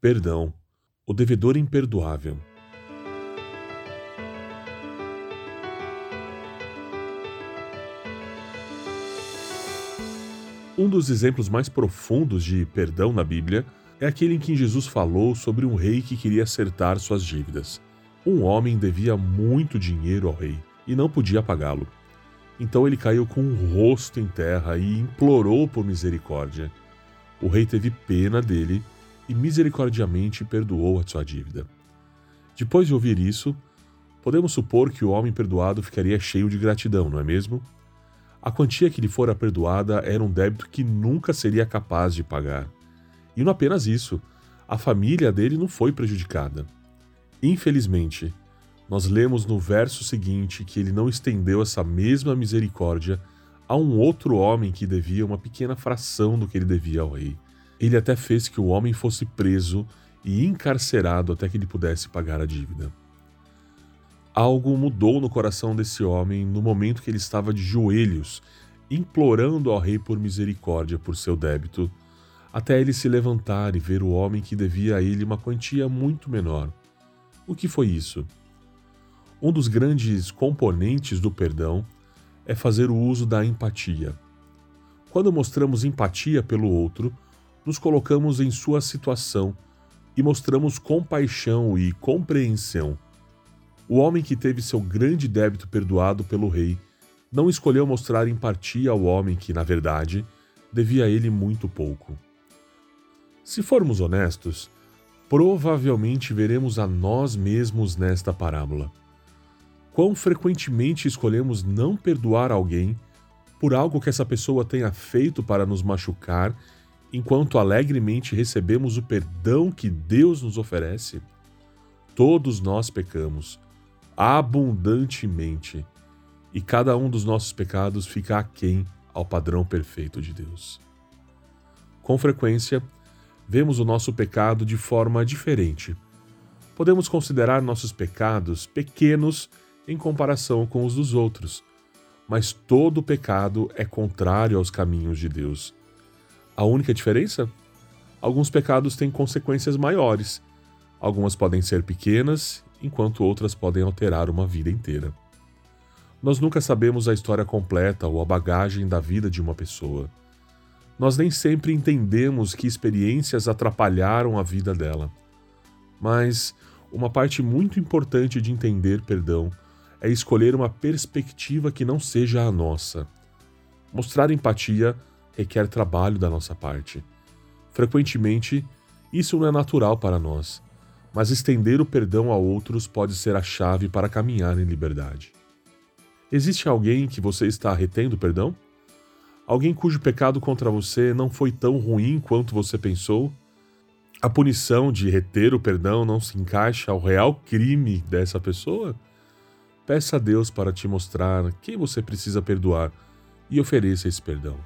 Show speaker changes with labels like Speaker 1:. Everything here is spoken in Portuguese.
Speaker 1: Perdão, o devedor imperdoável. Um dos exemplos mais profundos de perdão na Bíblia é aquele em que Jesus falou sobre um rei que queria acertar suas dívidas. Um homem devia muito dinheiro ao rei e não podia pagá-lo. Então ele caiu com o rosto em terra e implorou por misericórdia. O rei teve pena dele e misericordiamente perdoou a sua dívida. Depois de ouvir isso, podemos supor que o homem perdoado ficaria cheio de gratidão, não é mesmo? A quantia que lhe fora perdoada era um débito que nunca seria capaz de pagar. E não apenas isso, a família dele não foi prejudicada. Infelizmente, nós lemos no verso seguinte que ele não estendeu essa mesma misericórdia a um outro homem que devia uma pequena fração do que ele devia ao rei. Ele até fez que o homem fosse preso e encarcerado até que ele pudesse pagar a dívida. Algo mudou no coração desse homem no momento que ele estava de joelhos, implorando ao rei por misericórdia por seu débito, até ele se levantar e ver o homem que devia a ele uma quantia muito menor. O que foi isso? Um dos grandes componentes do perdão é fazer o uso da empatia. Quando mostramos empatia pelo outro, nos colocamos em sua situação e mostramos compaixão e compreensão. O homem que teve seu grande débito perdoado pelo rei não escolheu mostrar empatia ao homem que, na verdade, devia a ele muito pouco. Se formos honestos, provavelmente veremos a nós mesmos nesta parábola. Quão frequentemente escolhemos não perdoar alguém por algo que essa pessoa tenha feito para nos machucar enquanto alegremente recebemos o perdão que Deus nos oferece? Todos nós pecamos, abundantemente, e cada um dos nossos pecados fica aquém ao padrão perfeito de Deus. Com frequência, vemos o nosso pecado de forma diferente. Podemos considerar nossos pecados pequenos em comparação com os dos outros, mas todo pecado é contrário aos caminhos de Deus. A única diferença? Alguns pecados têm consequências maiores. Algumas podem ser pequenas, enquanto outras podem alterar uma vida inteira. Nós nunca sabemos a história completa ou a bagagem da vida de uma pessoa. Nós nem sempre entendemos que experiências atrapalharam a vida dela. Mas uma parte muito importante de entender perdão é escolher uma perspectiva que não seja a nossa. Mostrar empatia requer trabalho da nossa parte. Frequentemente, isso não é natural para nós, mas estender o perdão a outros pode ser a chave para caminhar em liberdade. Existe alguém que você está retendo perdão? Alguém cujo pecado contra você não foi tão ruim quanto você pensou? A punição de reter o perdão não se encaixa ao real crime dessa pessoa? Peça a Deus para te mostrar quem você precisa perdoar e ofereça esse perdão.